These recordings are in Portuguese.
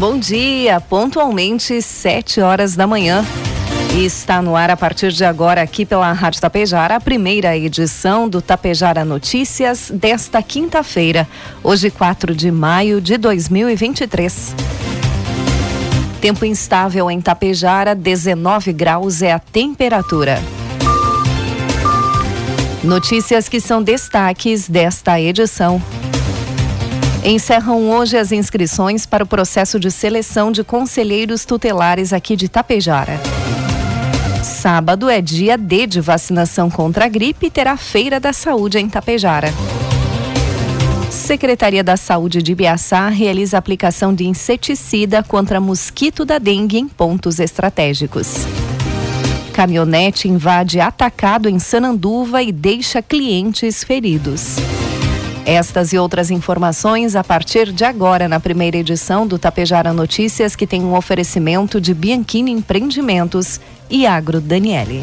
Bom dia, pontualmente sete horas da manhã. Está no ar a partir de agora aqui pela Rádio Tapejara, a primeira edição do Tapejara Notícias desta quinta-feira, hoje 4 de maio de 2023. Tempo instável em Tapejara, 19 graus é a temperatura. Notícias que são destaques desta edição. Encerram hoje as inscrições para o processo de seleção de conselheiros tutelares aqui de Tapejara. Sábado é dia D de vacinação contra a gripe e terá Feira da Saúde em Tapejara. Secretaria da Saúde de Biaçá realiza aplicação de inseticida contra mosquito da dengue em pontos estratégicos. Caminhonete invade atacado em Sananduva e deixa clientes feridos. Estas e outras informações a partir de agora na primeira edição do Tapejara Notícias, que tem um oferecimento de Bianchini Empreendimentos e Agro Daniele.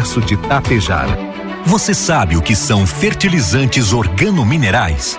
de. Você sabe o que são fertilizantes organominerais?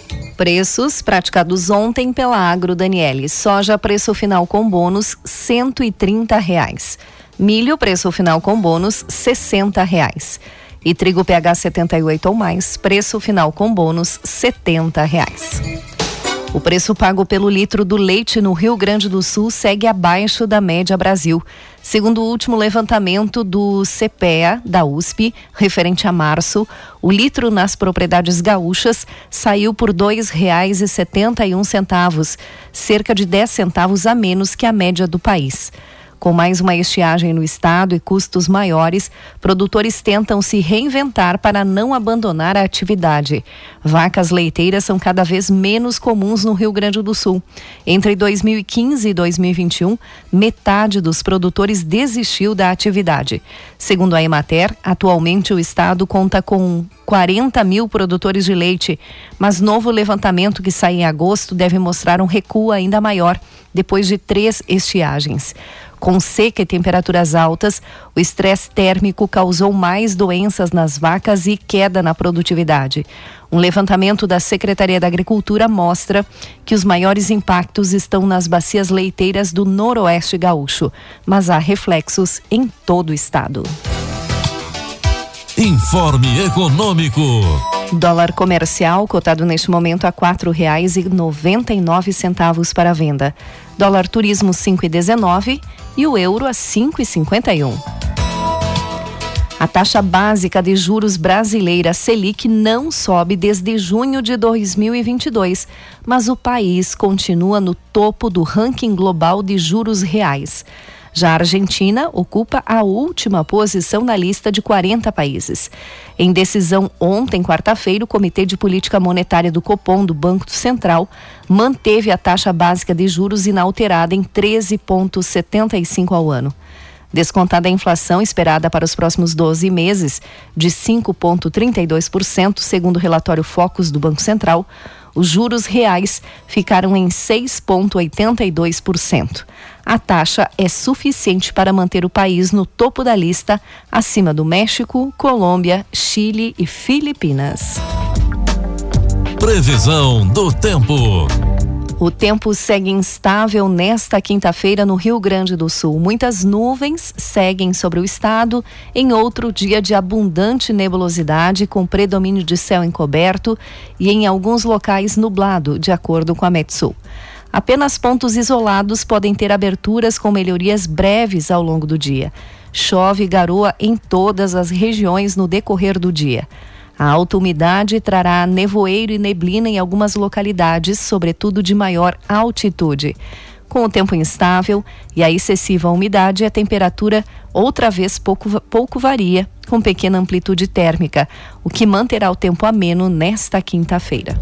Preços praticados ontem pela Agro Daniele. Soja preço final com bônus trinta reais. Milho preço final com bônus sessenta reais. E trigo PH 78 ou mais preço final com bônus setenta reais. O preço pago pelo litro do leite no Rio Grande do Sul segue abaixo da média Brasil. Segundo o último levantamento do CPEA da USP, referente a março, o litro nas propriedades gaúchas saiu por R$ 2,71, cerca de 10 centavos a menos que a média do país. Com mais uma estiagem no estado e custos maiores, produtores tentam se reinventar para não abandonar a atividade. Vacas leiteiras são cada vez menos comuns no Rio Grande do Sul. Entre 2015 e 2021, metade dos produtores desistiu da atividade. Segundo a Emater, atualmente o estado conta com 40 mil produtores de leite, mas novo levantamento que sai em agosto deve mostrar um recuo ainda maior depois de três estiagens. Com seca e temperaturas altas, o estresse térmico causou mais doenças nas vacas e queda na produtividade. Um levantamento da Secretaria da Agricultura mostra que os maiores impactos estão nas bacias leiteiras do Noroeste Gaúcho, mas há reflexos em todo o estado. Informe Econômico. Dólar comercial cotado neste momento a quatro reais e noventa e nove centavos para venda. Dólar turismo cinco e dezenove o euro a cinco e cinquenta e um. A taxa básica de juros brasileira Selic não sobe desde junho de 2022, mas o país continua no topo do ranking global de juros reais. Já a Argentina ocupa a última posição na lista de 40 países. Em decisão ontem, quarta-feira, o Comitê de Política Monetária do Copom do Banco Central manteve a taxa básica de juros inalterada em 13,75 ao ano. Descontada a inflação esperada para os próximos 12 meses, de 5,32%, segundo o relatório Focus do Banco Central, Os juros reais ficaram em 6,82%. A taxa é suficiente para manter o país no topo da lista, acima do México, Colômbia, Chile e Filipinas. Previsão do tempo. O tempo segue instável nesta quinta-feira no Rio Grande do Sul. Muitas nuvens seguem sobre o estado em outro dia de abundante nebulosidade, com predomínio de céu encoberto e em alguns locais nublado, de acordo com a Metsul. Apenas pontos isolados podem ter aberturas com melhorias breves ao longo do dia. Chove e garoa em todas as regiões no decorrer do dia. A alta umidade trará nevoeiro e neblina em algumas localidades, sobretudo de maior altitude. Com o tempo instável e a excessiva umidade, a temperatura outra vez pouco, pouco varia, com pequena amplitude térmica, o que manterá o tempo ameno nesta quinta-feira.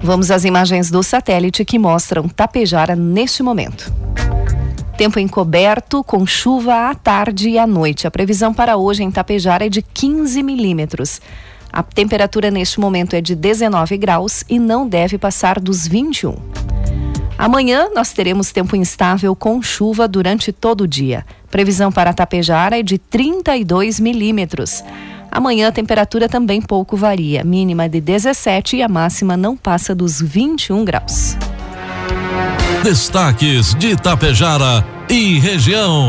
Vamos às imagens do satélite que mostram Tapejara neste momento. Tempo encoberto, com chuva à tarde e à noite. A previsão para hoje em Tapejara é de 15 milímetros. A temperatura neste momento é de 19 graus e não deve passar dos 21. Amanhã nós teremos tempo instável com chuva durante todo o dia. Previsão para Tapejara é de 32 milímetros. Amanhã a temperatura também pouco varia, mínima de 17 e a máxima não passa dos 21 graus. Destaques de Itapejara e região.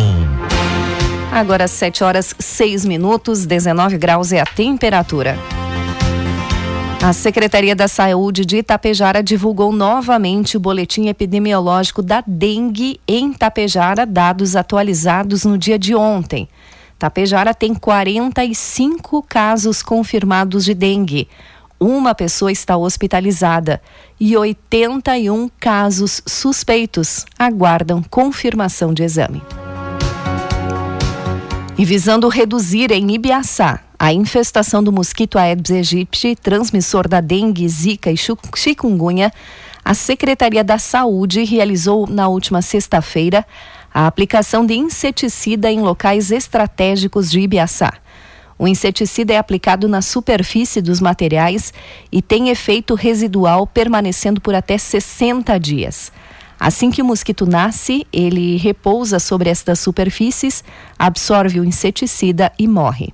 Agora 7 horas 6 minutos, 19 graus é a temperatura. A Secretaria da Saúde de Itapejara divulgou novamente o boletim epidemiológico da dengue em Itapejara, dados atualizados no dia de ontem. Tapejara tem 45 casos confirmados de dengue uma pessoa está hospitalizada e 81 casos suspeitos aguardam confirmação de exame. E visando reduzir em Ibiaçá a infestação do mosquito Aedes aegypti, transmissor da dengue, zika e chikungunya, a Secretaria da Saúde realizou na última sexta-feira a aplicação de inseticida em locais estratégicos de Ibiaçá. O inseticida é aplicado na superfície dos materiais e tem efeito residual permanecendo por até 60 dias. Assim que o mosquito nasce, ele repousa sobre estas superfícies, absorve o inseticida e morre.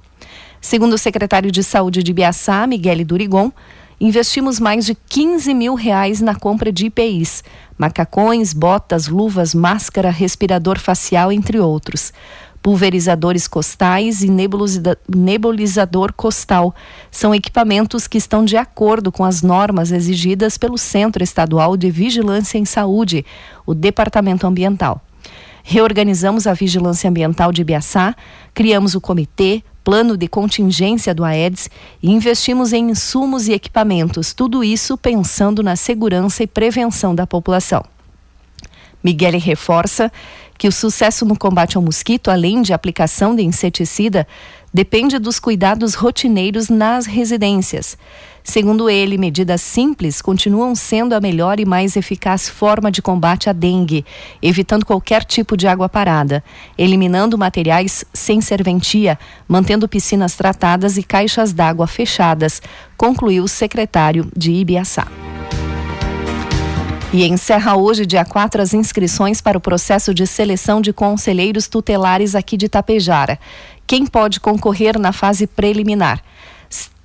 Segundo o secretário de Saúde de Biaçá, Miguel Durigon, investimos mais de 15 mil reais na compra de IPIs, macacões, botas, luvas, máscara, respirador facial, entre outros pulverizadores costais e nebulizador costal. São equipamentos que estão de acordo com as normas exigidas pelo Centro Estadual de Vigilância em Saúde, o Departamento Ambiental. Reorganizamos a vigilância ambiental de Biaçá, criamos o comitê, plano de contingência do Aedes e investimos em insumos e equipamentos, tudo isso pensando na segurança e prevenção da população. Miguel reforça que o sucesso no combate ao mosquito, além de aplicação de inseticida, depende dos cuidados rotineiros nas residências. Segundo ele, medidas simples continuam sendo a melhor e mais eficaz forma de combate à dengue, evitando qualquer tipo de água parada, eliminando materiais sem serventia, mantendo piscinas tratadas e caixas d'água fechadas, concluiu o secretário de Ibiaçá. E encerra hoje, dia 4, as inscrições para o processo de seleção de conselheiros tutelares aqui de Tapejara. Quem pode concorrer na fase preliminar?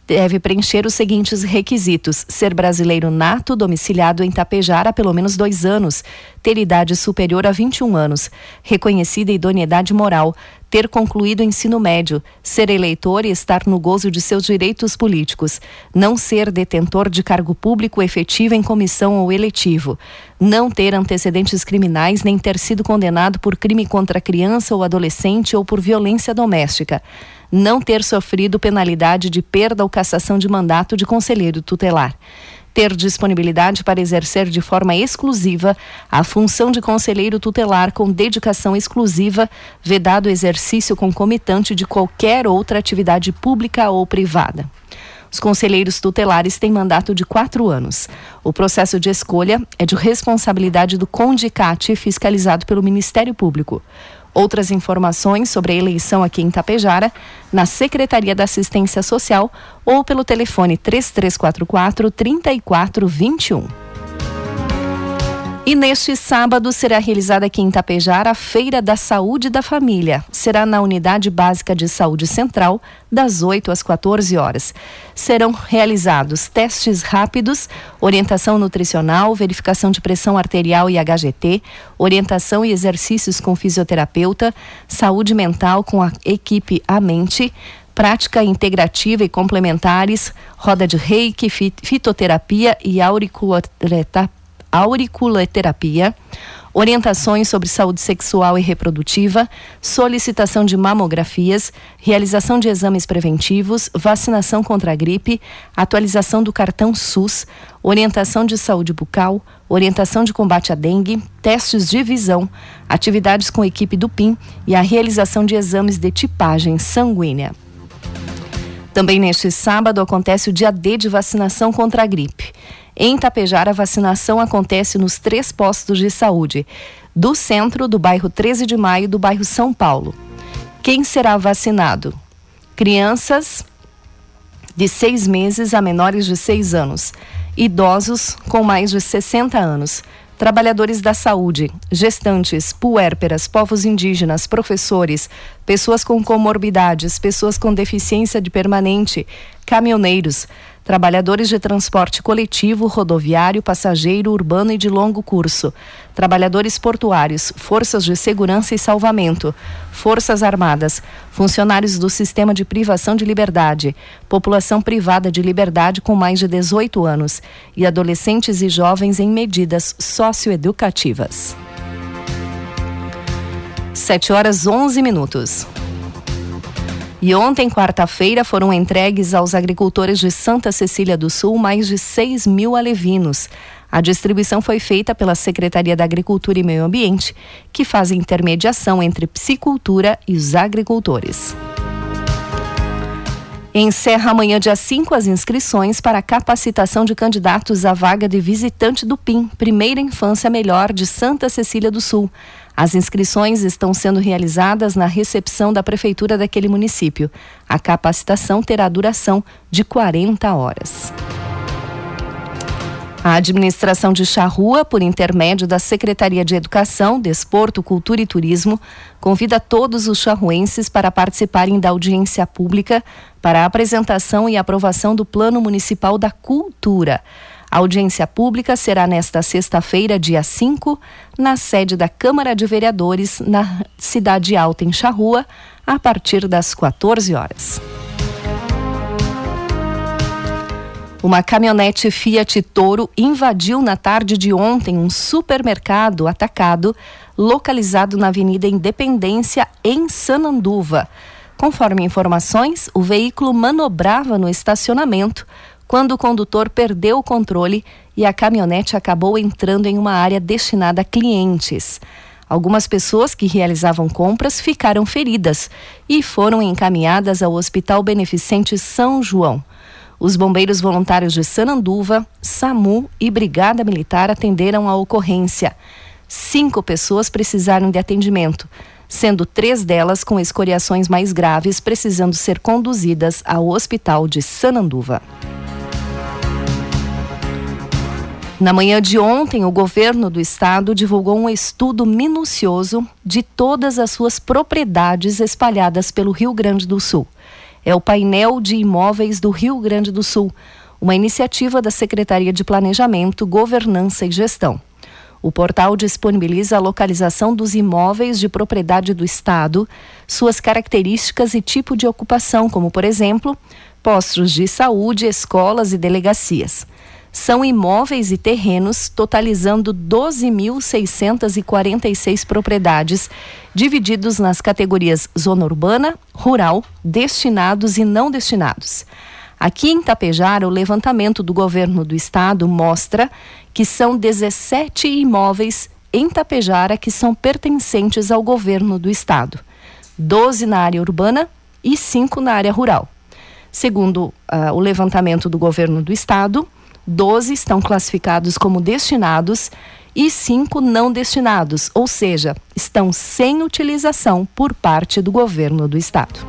Deve preencher os seguintes requisitos: ser brasileiro nato, domiciliado em Tapejara há pelo menos dois anos, ter idade superior a 21 anos, reconhecida idoneidade moral, ter concluído o ensino médio, ser eleitor e estar no gozo de seus direitos políticos, não ser detentor de cargo público efetivo em comissão ou eletivo, não ter antecedentes criminais nem ter sido condenado por crime contra criança ou adolescente ou por violência doméstica não ter sofrido penalidade de perda ou cassação de mandato de conselheiro tutelar. Ter disponibilidade para exercer de forma exclusiva a função de conselheiro tutelar com dedicação exclusiva, vedado exercício concomitante de qualquer outra atividade pública ou privada. Os conselheiros tutelares têm mandato de quatro anos. O processo de escolha é de responsabilidade do CONDICAT, fiscalizado pelo Ministério Público. Outras informações sobre a eleição aqui em Tapejara, na Secretaria da Assistência Social ou pelo telefone 3344 3421. E neste sábado será realizada aqui em Tapejara a Feira da Saúde da Família. Será na Unidade Básica de Saúde Central, das 8 às 14 horas. Serão realizados testes rápidos, orientação nutricional, verificação de pressão arterial e HGT, orientação e exercícios com fisioterapeuta, saúde mental com a equipe A Mente, prática integrativa e complementares, roda de reiki, fitoterapia e auriculoterapia auriculoterapia, orientações sobre saúde sexual e reprodutiva, solicitação de mamografias, realização de exames preventivos, vacinação contra a gripe, atualização do cartão SUS, orientação de saúde bucal, orientação de combate à dengue, testes de visão, atividades com equipe do PIM e a realização de exames de tipagem sanguínea. Também neste sábado acontece o dia D de vacinação contra a gripe. Em Tapejar, a vacinação acontece nos três postos de saúde, do centro, do bairro 13 de Maio e do bairro São Paulo. Quem será vacinado? Crianças de seis meses a menores de seis anos, idosos com mais de 60 anos, trabalhadores da saúde, gestantes, puérperas, povos indígenas, professores, pessoas com comorbidades, pessoas com deficiência de permanente, caminhoneiros, trabalhadores de transporte coletivo, rodoviário, passageiro, urbano e de longo curso, trabalhadores portuários, forças de segurança e salvamento, forças armadas, funcionários do sistema de privação de liberdade, população privada de liberdade com mais de 18 anos e adolescentes e jovens em medidas socioeducativas. 7 horas 11 minutos. E ontem, quarta-feira, foram entregues aos agricultores de Santa Cecília do Sul mais de 6 mil alevinos. A distribuição foi feita pela Secretaria da Agricultura e Meio Ambiente, que faz intermediação entre psicultura e os agricultores. Encerra amanhã, dia 5, as inscrições para a capacitação de candidatos à vaga de visitante do PIM, Primeira Infância Melhor de Santa Cecília do Sul. As inscrições estão sendo realizadas na recepção da prefeitura daquele município. A capacitação terá duração de 40 horas. A administração de Charrua, por intermédio da Secretaria de Educação, Desporto, Cultura e Turismo, convida todos os charruenses para participarem da audiência pública para a apresentação e aprovação do Plano Municipal da Cultura. A audiência pública será nesta sexta-feira, dia 5, na sede da Câmara de Vereadores, na Cidade Alta, em Charrua, a partir das 14 horas. Uma caminhonete Fiat Toro invadiu na tarde de ontem um supermercado atacado localizado na Avenida Independência, em Sananduva. Conforme informações, o veículo manobrava no estacionamento quando o condutor perdeu o controle e a caminhonete acabou entrando em uma área destinada a clientes. Algumas pessoas que realizavam compras ficaram feridas e foram encaminhadas ao Hospital Beneficente São João. Os bombeiros voluntários de Sananduva, SAMU e Brigada Militar atenderam a ocorrência. Cinco pessoas precisaram de atendimento, sendo três delas com escoriações mais graves, precisando ser conduzidas ao Hospital de Sananduva. Na manhã de ontem, o governo do estado divulgou um estudo minucioso de todas as suas propriedades espalhadas pelo Rio Grande do Sul. É o painel de imóveis do Rio Grande do Sul, uma iniciativa da Secretaria de Planejamento, Governança e Gestão. O portal disponibiliza a localização dos imóveis de propriedade do Estado, suas características e tipo de ocupação, como, por exemplo, postos de saúde, escolas e delegacias são imóveis e terrenos totalizando 12.646 propriedades, divididos nas categorias zona urbana, rural, destinados e não destinados. Aqui em Tapejara, o levantamento do governo do estado mostra que são 17 imóveis em Tapejara que são pertencentes ao governo do estado, 12 na área urbana e 5 na área rural. Segundo uh, o levantamento do governo do estado, 12 estão classificados como destinados e cinco não destinados, ou seja, estão sem utilização por parte do governo do estado.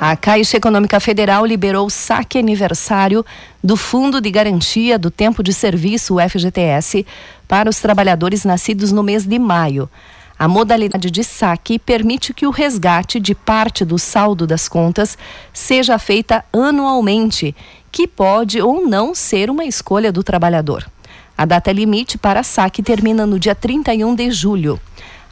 A Caixa Econômica Federal liberou o saque aniversário do Fundo de Garantia do Tempo de Serviço, o FGTS, para os trabalhadores nascidos no mês de maio. A modalidade de saque permite que o resgate de parte do saldo das contas seja feita anualmente, que pode ou não ser uma escolha do trabalhador. A data limite para saque termina no dia 31 de julho.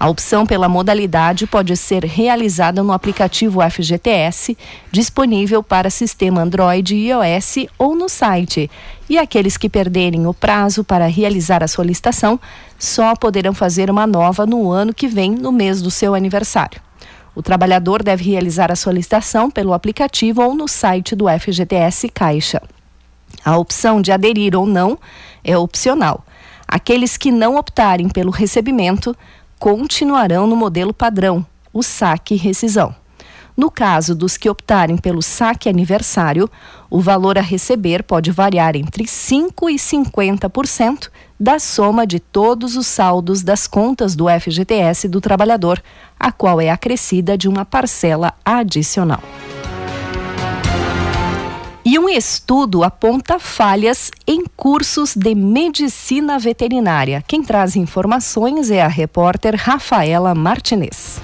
A opção pela modalidade pode ser realizada no aplicativo FGTS, disponível para sistema Android e iOS ou no site. E aqueles que perderem o prazo para realizar a solicitação só poderão fazer uma nova no ano que vem, no mês do seu aniversário. O trabalhador deve realizar a solicitação pelo aplicativo ou no site do FGTS Caixa. A opção de aderir ou não é opcional. Aqueles que não optarem pelo recebimento continuarão no modelo padrão, o saque rescisão. No caso dos que optarem pelo saque aniversário, o valor a receber pode variar entre 5% e 50% da soma de todos os saldos das contas do FGTS do trabalhador, a qual é acrescida de uma parcela adicional. Um estudo aponta falhas em cursos de medicina veterinária. Quem traz informações é a repórter Rafaela Martinez.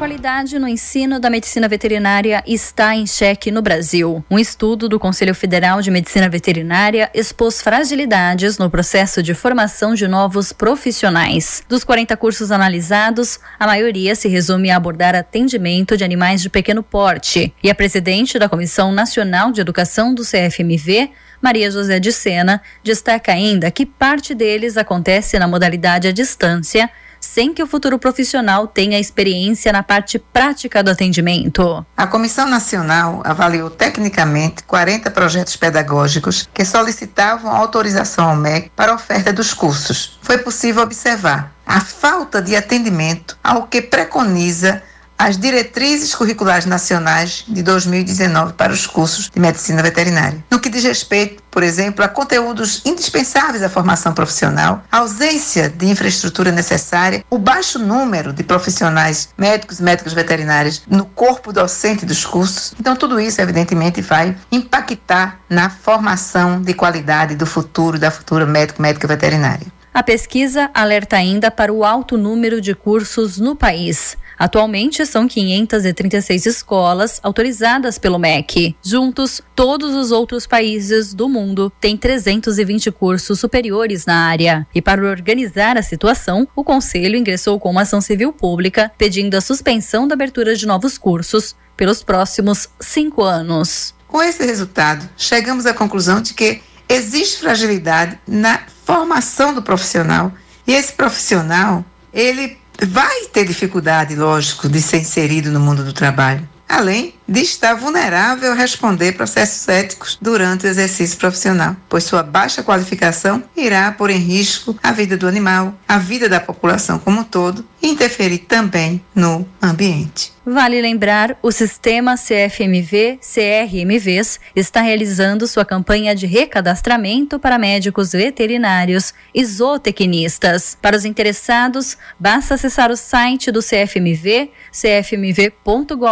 Qualidade no ensino da medicina veterinária está em xeque no Brasil. Um estudo do Conselho Federal de Medicina Veterinária expôs fragilidades no processo de formação de novos profissionais. Dos 40 cursos analisados, a maioria se resume a abordar atendimento de animais de pequeno porte. E a presidente da Comissão Nacional de Educação do CFMV, Maria José de Sena, destaca ainda que parte deles acontece na modalidade à distância sem que o futuro profissional tenha experiência na parte prática do atendimento. A Comissão Nacional avaliou tecnicamente 40 projetos pedagógicos que solicitavam autorização ao MEC para oferta dos cursos. Foi possível observar a falta de atendimento ao que preconiza as diretrizes curriculares nacionais de 2019 para os cursos de medicina veterinária. No que diz respeito, por exemplo, a conteúdos indispensáveis à formação profissional, a ausência de infraestrutura necessária, o baixo número de profissionais médicos e médicos veterinários no corpo docente dos cursos. Então, tudo isso, evidentemente, vai impactar na formação de qualidade do futuro, da futura médico, médica veterinária. A pesquisa alerta ainda para o alto número de cursos no país. Atualmente são 536 escolas autorizadas pelo MEC. Juntos, todos os outros países do mundo têm 320 cursos superiores na área. E para organizar a situação, o Conselho ingressou com uma ação civil pública pedindo a suspensão da abertura de novos cursos pelos próximos cinco anos. Com esse resultado, chegamos à conclusão de que existe fragilidade na formação do profissional e esse profissional ele vai ter dificuldade, lógico, de ser inserido no mundo do trabalho, além de estar vulnerável a responder processos éticos durante o exercício profissional, pois sua baixa qualificação irá pôr em risco a vida do animal, a vida da população como um todo e interferir também no ambiente. Vale lembrar, o sistema CFMV CRMVs está realizando sua campanha de recadastramento para médicos veterinários e zootecnistas. Para os interessados, basta acessar o site do CFMV, cfmv.gov.br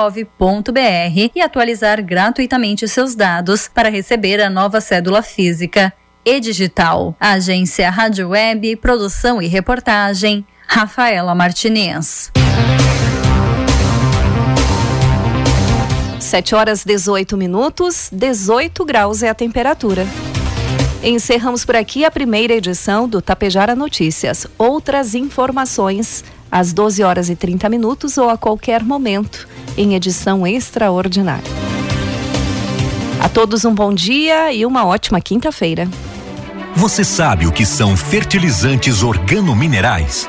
e atualizar gratuitamente seus dados para receber a nova cédula física e digital. Agência Rádio Web, produção e reportagem, Rafaela Martinez. 7 horas 18 minutos, 18 graus é a temperatura. Encerramos por aqui a primeira edição do Tapejara Notícias. Outras informações às 12 horas e 30 minutos ou a qualquer momento em edição extraordinária. A todos um bom dia e uma ótima quinta-feira. Você sabe o que são fertilizantes organominerais?